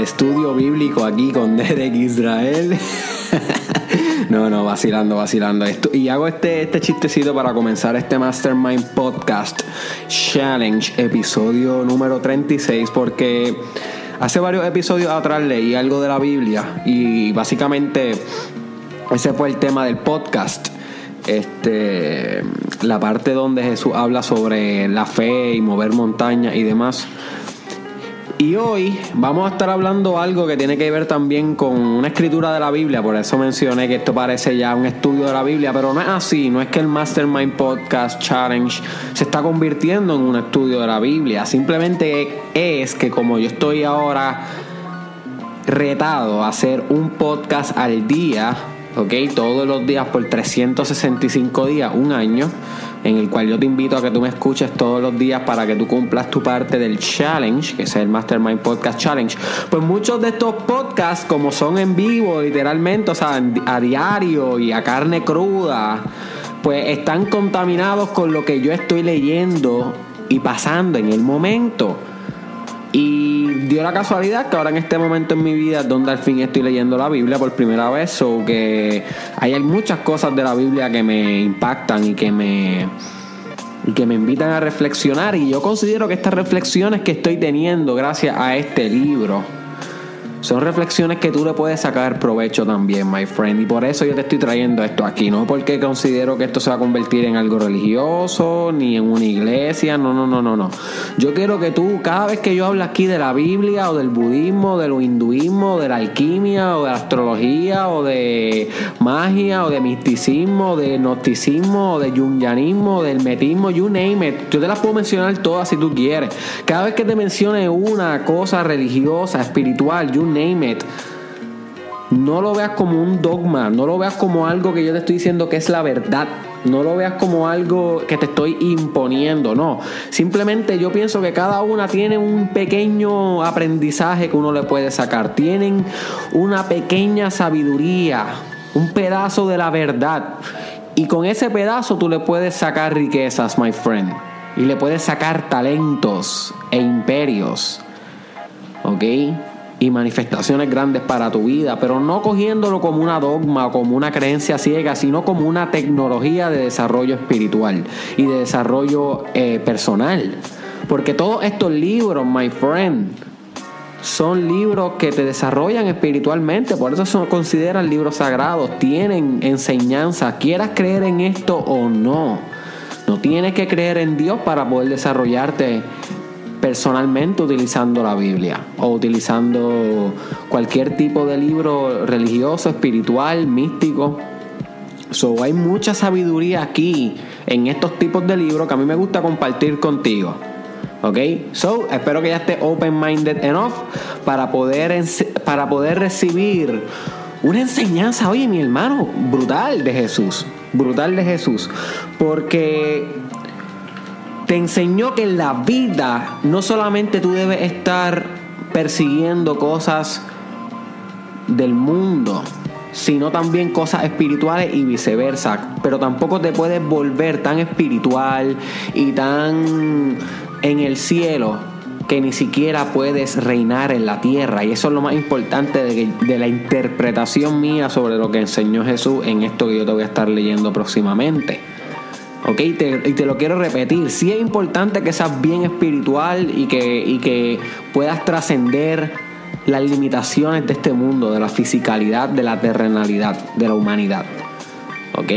Estudio bíblico aquí con Derek Israel. no, no, vacilando, vacilando. Esto, y hago este, este chistecito para comenzar este Mastermind Podcast Challenge, episodio número 36, porque hace varios episodios atrás leí algo de la Biblia y básicamente ese fue el tema del podcast este, la parte donde Jesús habla sobre la fe y mover montañas y demás. Y hoy vamos a estar hablando algo que tiene que ver también con una escritura de la Biblia, por eso mencioné que esto parece ya un estudio de la Biblia, pero no es así, no es que el Mastermind Podcast Challenge se está convirtiendo en un estudio de la Biblia, simplemente es que como yo estoy ahora retado a hacer un podcast al día, ¿ok? Todos los días por 365 días, un año, en el cual yo te invito a que tú me escuches todos los días para que tú cumplas tu parte del challenge, que es el Mastermind Podcast Challenge. Pues muchos de estos podcasts, como son en vivo, literalmente, o sea, a diario y a carne cruda, pues están contaminados con lo que yo estoy leyendo y pasando en el momento. Dio la casualidad que ahora en este momento en mi vida donde al fin estoy leyendo la Biblia por primera vez o que hay muchas cosas de la Biblia que me impactan y que me y que me invitan a reflexionar y yo considero que estas reflexiones que estoy teniendo gracias a este libro son reflexiones que tú le puedes sacar provecho también, my friend. Y por eso yo te estoy trayendo esto aquí. No porque considero que esto se va a convertir en algo religioso, ni en una iglesia. No, no, no, no, no. Yo quiero que tú, cada vez que yo hablo aquí de la Biblia, o del budismo, de lo hinduismo, de la alquimia, o de la astrología, o de magia, o de misticismo, de gnosticismo, o de yunyanismo, del metismo, you name it. Yo te las puedo mencionar todas si tú quieres. Cada vez que te mencione una cosa religiosa, espiritual, you name it. No lo veas como un dogma, no lo veas como algo que yo te estoy diciendo que es la verdad. No lo veas como algo que te estoy imponiendo, no. Simplemente yo pienso que cada una tiene un pequeño aprendizaje que uno le puede sacar. Tienen una pequeña sabiduría, un pedazo de la verdad. Y con ese pedazo tú le puedes sacar riquezas, my friend. Y le puedes sacar talentos e imperios. ¿Ok? Y manifestaciones grandes para tu vida, pero no cogiéndolo como una dogma o como una creencia ciega, sino como una tecnología de desarrollo espiritual y de desarrollo eh, personal. Porque todos estos libros, my friend, son libros que te desarrollan espiritualmente, por eso se consideran libros sagrados, tienen enseñanza, quieras creer en esto o no. No tienes que creer en Dios para poder desarrollarte personalmente utilizando la Biblia o utilizando cualquier tipo de libro religioso, espiritual, místico. So, hay mucha sabiduría aquí en estos tipos de libros que a mí me gusta compartir contigo. ¿Ok? So, espero que ya esté open-minded enough para poder, para poder recibir una enseñanza, oye, mi hermano, brutal de Jesús. Brutal de Jesús. Porque te enseñó que en la vida no solamente tú debes estar persiguiendo cosas del mundo, sino también cosas espirituales y viceversa. Pero tampoco te puedes volver tan espiritual y tan en el cielo que ni siquiera puedes reinar en la tierra. Y eso es lo más importante de, de, la interpretación mía sobre lo que enseñó Jesús en esto que yo te voy a estar leyendo próximamente. ¿Ok? y te lo quiero repetir, sí es importante que seas bien espiritual y que, puedas trascender las limitaciones de este mundo, de la fisicalidad, de la terrenalidad, de la humanidad, ¿ok?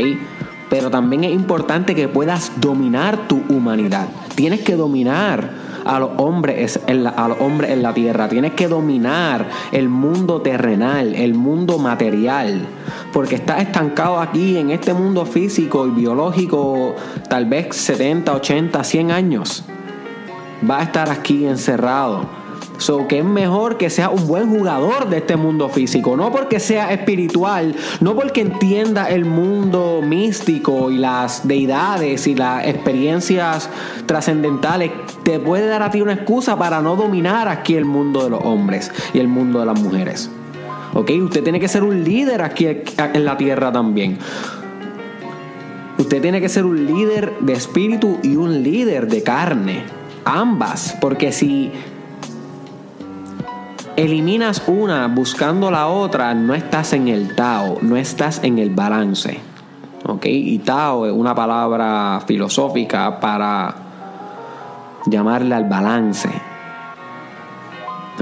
Pero también es importante que puedas dominar tu humanidad. Tienes que dominar a los hombres en la, a los hombres en la tierra. Tienes que dominar el mundo terrenal, el mundo material. Porque estás estancado aquí en este mundo físico y biológico tal vez 70, 80, 100 años. Va a estar aquí encerrado So que es mejor que sea un buen jugador de este mundo físico, no porque sea espiritual, no porque entienda el mundo místico y las deidades y las experiencias trascendentales, te puede dar a ti una excusa para no dominar aquí el mundo de los hombres y el mundo de las mujeres. ¿Ok? Usted tiene que ser un líder aquí en la tierra también. Usted tiene que ser un líder de espíritu y un líder de carne. Ambas. Porque si eliminas una buscando la otra, no estás en el Tao, no estás en el balance. ¿Ok? Y Tao es una palabra filosófica para llamarle al balance.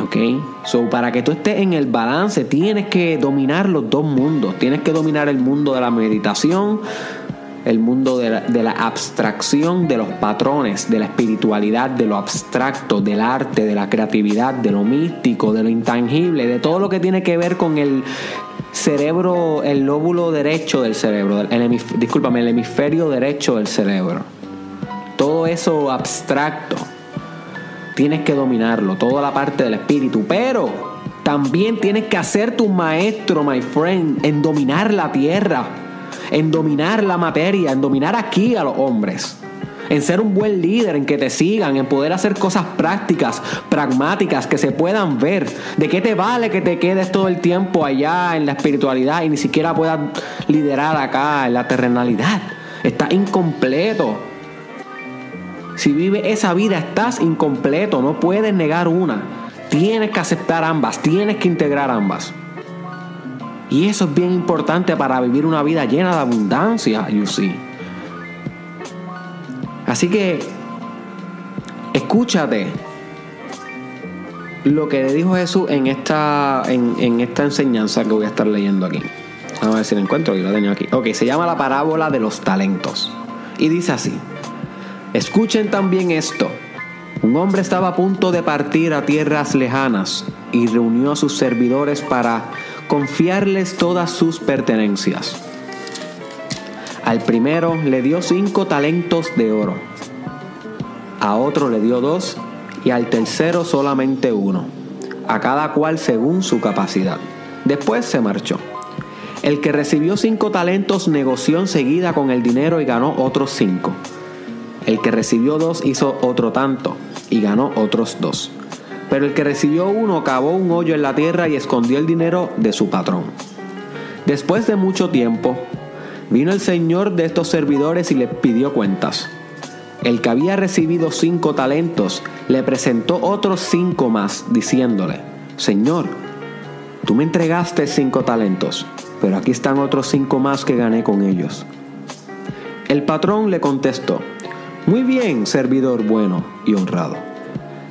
¿Ok? So, para que tú estés en el balance, tienes que dominar los dos mundos. Tienes que dominar el mundo de la meditación, el mundo de la, abstracción, de los patrones, de la espiritualidad, de lo abstracto, del arte, de la creatividad, de lo místico, de lo intangible, de todo lo que tiene que ver con el cerebro, el lóbulo derecho del cerebro, el discúlpame, el hemisferio derecho del cerebro. Todo eso abstracto tienes que dominarlo, toda la parte del espíritu, pero también tienes que hacer tu maestro, my friend, en dominar la tierra, en dominar la materia, en dominar aquí a los hombres. En ser un buen líder, en que te sigan, en poder hacer cosas prácticas, pragmáticas, que se puedan ver. ¿De qué te vale que te quedes todo el tiempo allá en la espiritualidad y ni siquiera puedas liderar acá en la terrenalidad? Está incompleto. Si vives esa vida estás incompleto, no puedes negar una. Tienes que aceptar ambas, tienes que integrar ambas. Y eso es bien importante para vivir una vida llena de abundancia, you see. Así que escúchate lo que le dijo Jesús en esta, en, esta enseñanza que voy a estar leyendo aquí. Vamos a ver si la encuentro, yo la tengo aquí. Ok, se llama la parábola de los talentos. Y dice así. Escuchen también esto. Un hombre estaba a punto de partir a tierras lejanas y reunió a sus servidores para confiarles todas sus pertenencias. Al primero le dio cinco talentos de oro, a otro le dio dos y al tercero solamente uno, a cada cual según su capacidad. Después se marchó. El que recibió cinco talentos negoció enseguida con el dinero y ganó otros cinco. El que recibió dos hizo otro tanto y ganó otros dos. Pero el que recibió uno cavó un hoyo en la tierra y escondió el dinero de su patrón. Después de mucho tiempo, vino el señor de estos servidores y le pidió cuentas. El que había recibido cinco talentos le presentó otros cinco más, diciéndole, Señor, tú me entregaste cinco talentos, pero aquí están otros cinco más que gané con ellos. El patrón le contestó, muy bien, servidor bueno y honrado.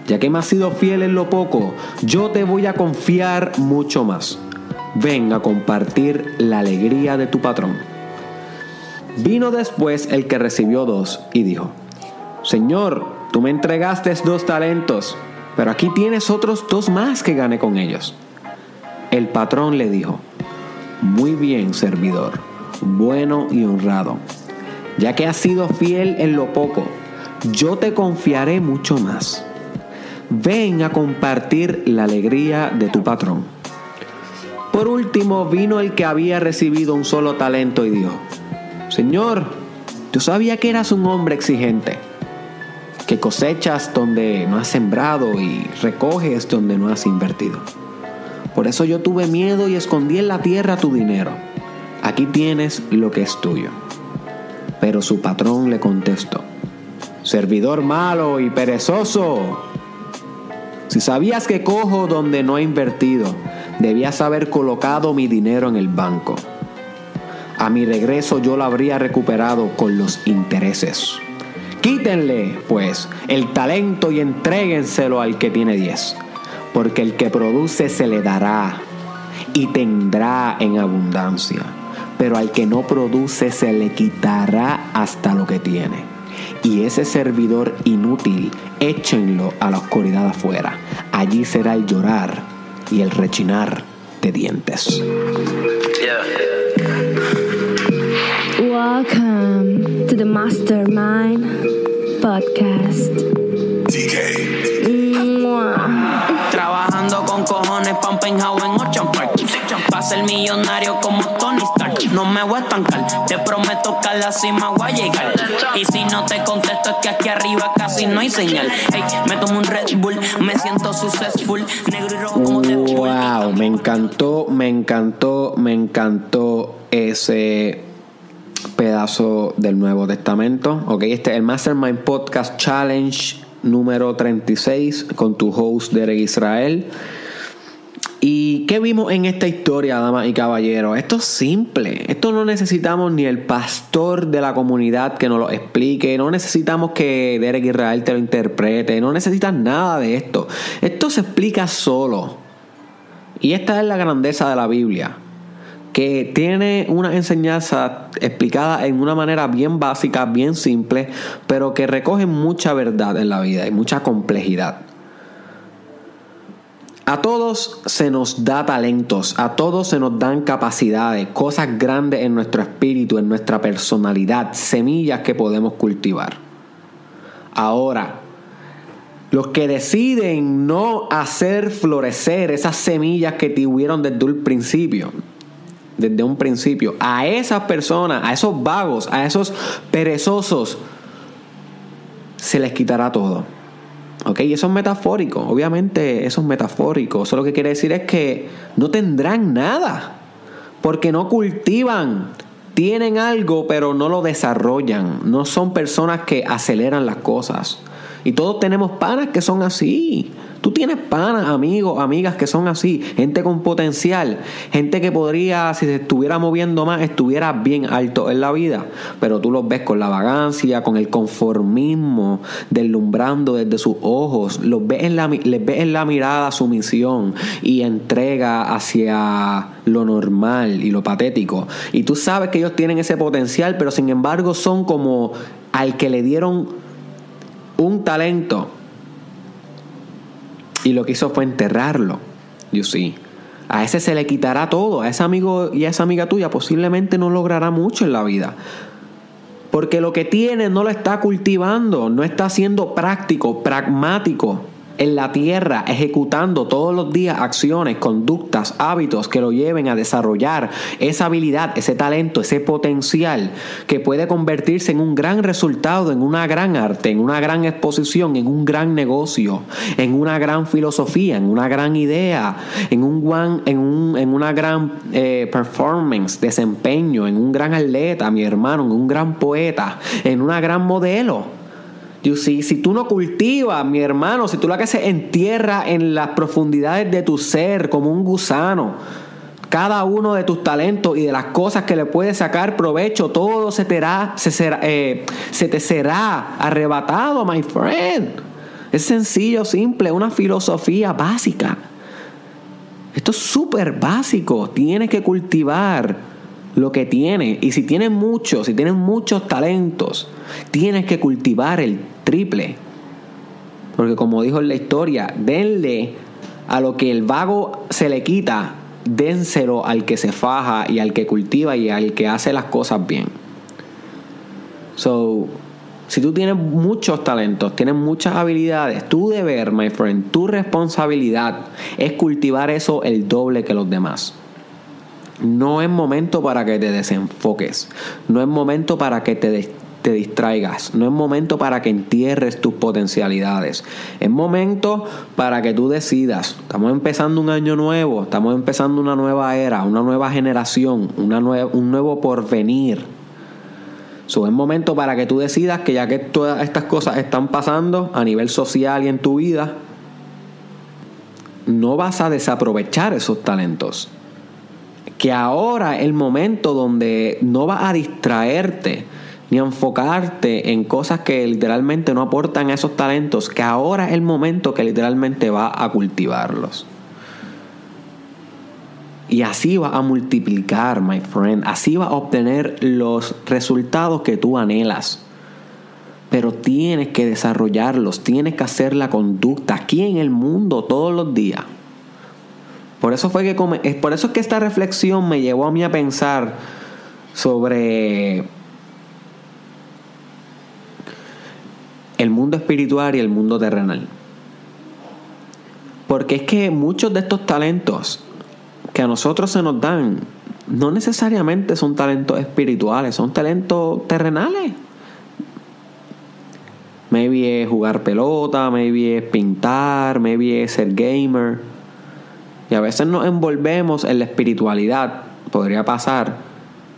Ya que me has sido fiel en lo poco, yo te voy a confiar mucho más. Ven a compartir la alegría de tu patrón. Vino después el que recibió dos y dijo, Señor, tú me entregaste dos talentos, pero aquí tienes otros dos más que gané con ellos. El patrón le dijo, Muy bien, servidor, bueno y honrado ya que has sido fiel en lo poco, yo te confiaré mucho más. Ven a compartir la alegría de tu patrón. Por último vino el que había recibido un solo talento y dijo, Señor, yo sabía que eras un hombre exigente, que cosechas donde no has sembrado y recoges donde no has invertido. Por eso yo tuve miedo y escondí en la tierra tu dinero. Aquí tienes lo que es tuyo. Pero su patrón le contestó, servidor malo y perezoso. Sabías que cojo donde no he invertido, debías haber colocado mi dinero en el banco. A mi regreso yo lo habría recuperado con los intereses. Quítenle, pues, el talento y entréguenselo al que tiene diez, porque el que produce se le dará y tendrá en abundancia pero al que no produce se le quitará hasta lo que tiene. Y ese servidor inútil, échenlo a la oscuridad afuera. Allí será el llorar y el rechinar de dientes. Welcome to the Mastermind Podcast. Trabajando con cojones, pumping en Ocean Park. Para ser millonario como Tony no me voy a estancar. Te prometo que a la cima voy a llegar. Y si no te contesto es que aquí arriba casi no hay señal. Hey, me tomo un Red Bull, me siento successful. Negro y rojo como Wow, me encantó, me encantó, me encantó ese pedazo del Nuevo Testamento. Ok, este es el Mastermind Podcast Challenge número 36 con tu host Derek Israel. Qué vimos en esta historia, damas y caballeros? Esto es simple. Esto no necesitamos ni el pastor de la comunidad que nos lo explique. No necesitamos que Derek Israel te lo interprete. No necesitas nada de esto. Esto se explica solo. Y esta es la grandeza de la Biblia. Que tiene una enseñanza explicada en una manera bien básica, bien simple, pero que recoge mucha verdad en la vida y mucha complejidad. A todos se nos da talentos, a todos se nos dan capacidades, cosas grandes en nuestro espíritu, en nuestra personalidad, semillas que podemos cultivar. Ahora, los que deciden no hacer florecer esas semillas que tuvieron desde un principio, desde un principio, a esas personas, a esos vagos, a esos perezosos, se les quitará todo. ¿Ok? Eso es metafórico. Obviamente eso es metafórico. Eso lo que quiere decir es que no tendrán nada. Porque no cultivan. Tienen algo pero no lo desarrollan. No son personas que aceleran las cosas. Y todos tenemos panas que son así. Tú tienes panas, amigos, amigas que son así, gente con potencial, gente que podría, si se estuviera moviendo más, estuviera bien alto en la vida, pero tú los ves con la vagancia, con el conformismo, deslumbrando desde sus ojos, los ves en la, les ves en la mirada su misión y entrega hacia lo normal y lo patético. Y tú sabes que ellos tienen ese potencial, pero sin embargo son como al que le dieron un talento y lo que hizo fue enterrarlo. You see. A ese se le quitará todo. A ese amigo y a esa amiga tuya posiblemente no logrará mucho en la vida. Porque lo que tiene no lo está cultivando, no está siendo práctico, pragmático en la tierra ejecutando todos los días acciones, conductas, hábitos que lo lleven a desarrollar esa habilidad, ese talento, ese potencial que puede convertirse en un gran resultado, en una gran arte, en una gran exposición, en un gran negocio, en una gran filosofía, en una gran idea, en, un, en, un, en una gran eh, performance, desempeño, en un gran atleta, mi hermano, en un gran poeta, en una gran modelo. You see, si tú no cultivas, mi hermano, si tú la que se entierra en las profundidades de tu ser como un gusano, cada uno de tus talentos y de las cosas que le puedes sacar provecho, todo se te, se, será, eh, se te será arrebatado, my friend. Es sencillo, simple, una filosofía básica. Esto es súper básico. Tienes que cultivar lo que tienes. Y si tienes muchos, si tienes muchos talentos, tienes que cultivar el triple. Porque como dijo en la historia, denle a lo que el vago se le quita, dénselo al que se faja y al que cultiva y al que hace las cosas bien. So, si tú tienes muchos talentos, tienes muchas habilidades, tu deber, my friend, tu responsabilidad es cultivar eso el doble que los demás. No es momento para que te desenfoques. No es momento para que te, te distraigas. No es momento para que entierres tus potencialidades. Es momento para que tú decidas. Estamos empezando un año nuevo. Estamos empezando una nueva era, una nueva generación, una un nuevo porvenir. So, es momento para que tú decidas que ya que todas estas cosas están pasando a nivel social y en tu vida, no vas a desaprovechar esos talentos que ahora es el momento donde no vas a distraerte ni a enfocarte en cosas que literalmente no aportan esos talentos, que ahora es el momento que literalmente va a cultivarlos. Y así va a multiplicar, my friend. Así va a obtener los resultados que tú anhelas. Pero tienes que desarrollarlos, tienes que hacer la conducta aquí en el mundo todos los días. Por eso fue que por eso es que esta reflexión me llevó a mí a pensar sobre el mundo espiritual y el mundo terrenal. Porque es que muchos de estos talentos que a nosotros se nos dan no necesariamente son talentos espirituales, son talentos terrenales. Maybe es jugar pelota, maybe es pintar, maybe es ser gamer. Y a veces nos envolvemos en la espiritualidad. Podría pasar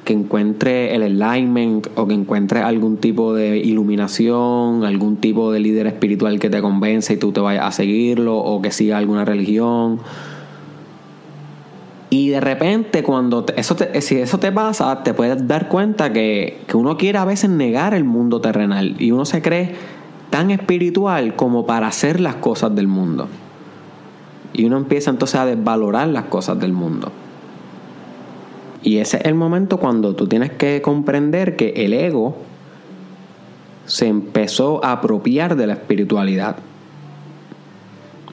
que encuentre el alignment o que encuentre algún tipo de iluminación, algún tipo de líder espiritual que te convence y tú te vayas a seguirlo o que siga alguna religión. Y de repente, cuando te- eso te- si eso te pasa, te puedes dar cuenta que, que uno quiere a veces negar el mundo terrenal y uno se cree tan espiritual como para hacer las cosas del mundo. Y uno empieza entonces a desvalorar las cosas del mundo. Y ese es el momento cuando tú tienes que comprender que el ego se empezó a apropiar de la espiritualidad.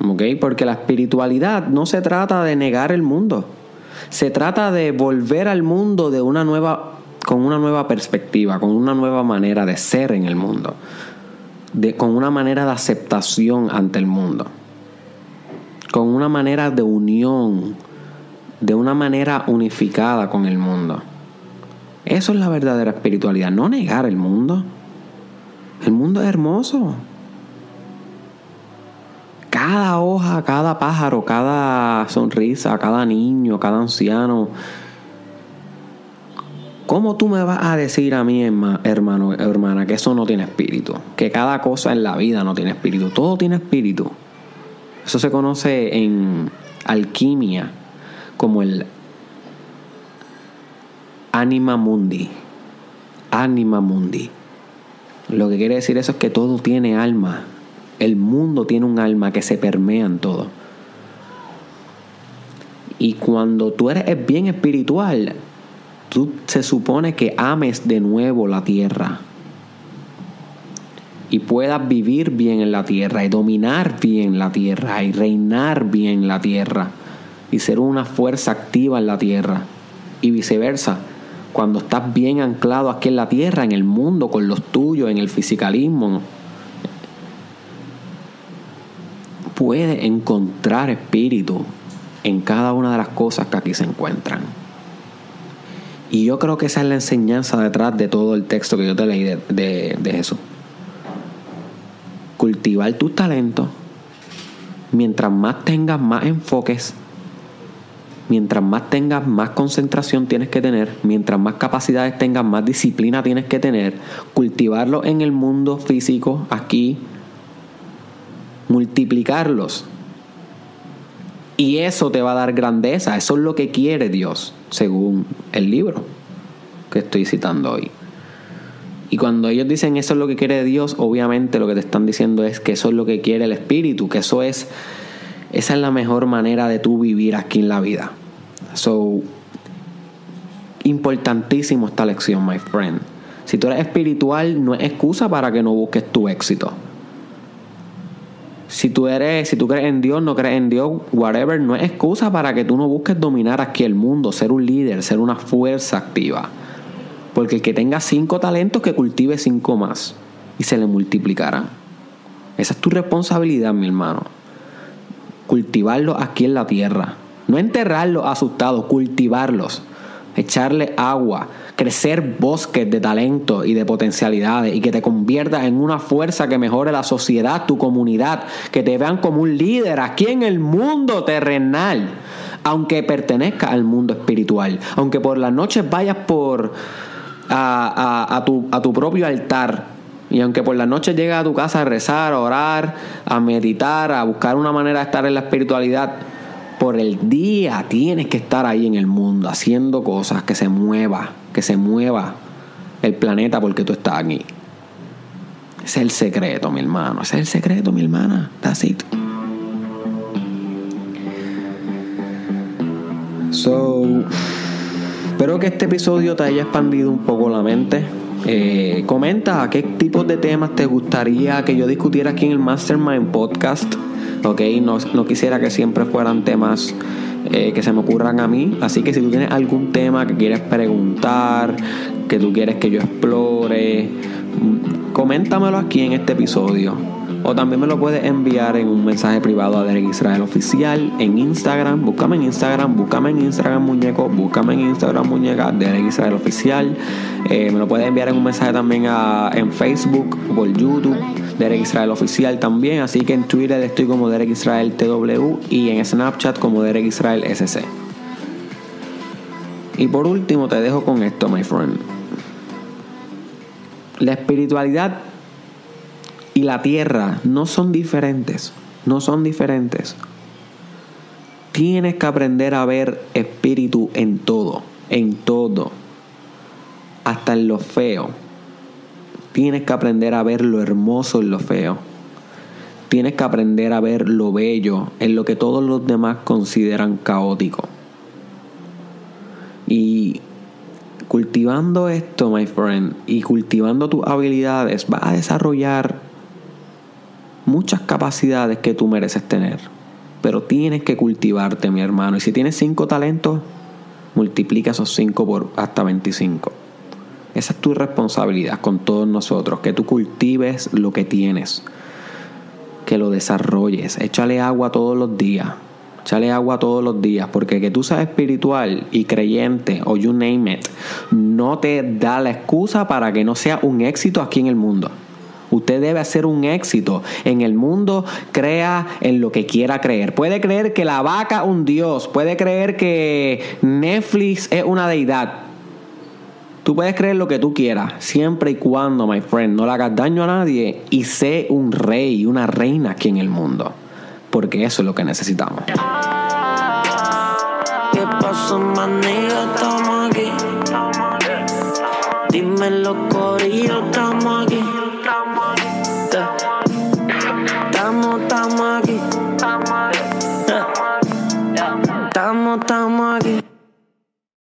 ¿Ok? Porque la espiritualidad no se trata de negar el mundo. Se trata de volver al mundo de una nueva, con una nueva perspectiva, con una nueva manera de ser en el mundo. De, con una manera de aceptación ante el mundo. Con una manera de unión. De una manera unificada con el mundo. Eso es la verdadera espiritualidad. No negar el mundo. El mundo es hermoso. Cada hoja, cada pájaro, cada sonrisa, cada niño, cada anciano. ¿Cómo tú me vas a decir a mí, herma- hermano, hermana, que eso no tiene espíritu? Que cada cosa en la vida no tiene espíritu. Todo tiene espíritu. Eso se conoce en alquimia como el anima mundi. Anima mundi. Lo que quiere decir eso es que todo tiene alma. El mundo tiene un alma que se permea en todo. Y cuando tú eres bien espiritual, tú se supone que ames de nuevo la tierra. Y puedas vivir bien en la tierra y dominar bien la tierra y reinar bien la tierra y ser una fuerza activa en la tierra. Y viceversa, cuando estás bien anclado aquí en la tierra, en el mundo, con los tuyos, en el fisicalismo, puedes encontrar espíritu en cada una de las cosas que aquí se encuentran. Y yo creo que esa es la enseñanza detrás de todo el texto que yo te leí de, de, de Jesús. Cultivar tus talentos. Mientras más tengas, más enfoques. Mientras más tengas, más concentración tienes que tener. Mientras más capacidades tengas, más disciplina tienes que tener. Cultivarlo en el mundo físico, aquí. Multiplicarlos. Y eso te va a dar grandeza. Eso es lo que quiere Dios, según el libro que estoy citando hoy. Y cuando ellos dicen eso es lo que quiere Dios, obviamente lo que te están diciendo es que eso es lo que quiere el Espíritu, que eso es, esa es la mejor manera de tú vivir aquí en la vida. So, importantísimo esta lección, my friend. Si tú eres espiritual, no es excusa para que no busques tu éxito. Si tú eres, si tú crees en Dios, no crees en Dios, whatever, no es excusa para que tú no busques dominar aquí el mundo, ser un líder, ser una fuerza activa. Porque el que tenga cinco talentos, que cultive cinco más y se le multiplicarán. Esa es tu responsabilidad, mi hermano. Cultivarlos aquí en la tierra. No enterrarlos asustados, cultivarlos. Echarle agua, crecer bosques de talento y de potencialidades y que te conviertas en una fuerza que mejore la sociedad, tu comunidad, que te vean como un líder aquí en el mundo terrenal, aunque pertenezca al mundo espiritual, aunque por las noches vayas por a, a, a, tu, a tu propio altar. Y aunque por la noche llegues a tu casa a rezar, a orar, a meditar, a buscar una manera de estar en la espiritualidad, por el día tienes que estar ahí en el mundo haciendo cosas, que se mueva, que se mueva el planeta porque tú estás aquí. Es el secreto, mi hermano. Es el secreto, mi hermana. That's it. So, espero que este episodio te haya expandido un poco la mente. Eh, comenta qué tipos de temas te gustaría que yo discutiera aquí en el Mastermind Podcast. Ok, no, no quisiera que siempre fueran temas eh, que se me ocurran a mí. Así que si tú tienes algún tema que quieres preguntar, que tú quieres que yo explore, mm, coméntamelo aquí en este episodio. O también me lo puedes enviar en un mensaje privado a Derek Israel Oficial en Instagram. Búscame en Instagram, búscame en Instagram muñeco, búscame en Instagram muñeca, Derek Israel Oficial. Eh, me lo puedes enviar en un mensaje también a, en Facebook o por YouTube, Derek Israel Oficial también. Así que en Twitter estoy como Derek Israel TW y en Snapchat como Derek Israel SC. Y por último te dejo con esto, my friend. La espiritualidad y la tierra no son diferentes. No son diferentes. Tienes que aprender a ver espíritu en todo, en todo, hasta en lo feo. Tienes que aprender a ver lo hermoso en lo feo. Tienes que aprender a ver lo bello en lo que todos los demás consideran caótico. Y cultivando esto, my friend, y cultivando tus habilidades, vas a desarrollar muchas capacidades que tú mereces tener. Pero tienes que cultivarte, mi hermano. Y si tienes cinco talentos, multiplica esos cinco por hasta 25. Esa es tu responsabilidad con todos nosotros, que tú cultives lo que tienes, que lo desarrolles, échale agua todos los días, échale agua todos los días, porque que tú seas espiritual y creyente o you name it, no te da la excusa para que no sea un éxito aquí en el mundo. Usted debe hacer un éxito en el mundo, crea en lo que quiera creer. Puede creer que la vaca un dios, puede creer que Netflix es una deidad, Tú puedes creer lo que tú quieras, siempre y cuando, my friend, no le hagas daño a nadie y sé un rey, una reina aquí en el mundo. Porque eso es lo que necesitamos. ¿Qué pasó? Estamos aquí. Los corillos, estamos aquí.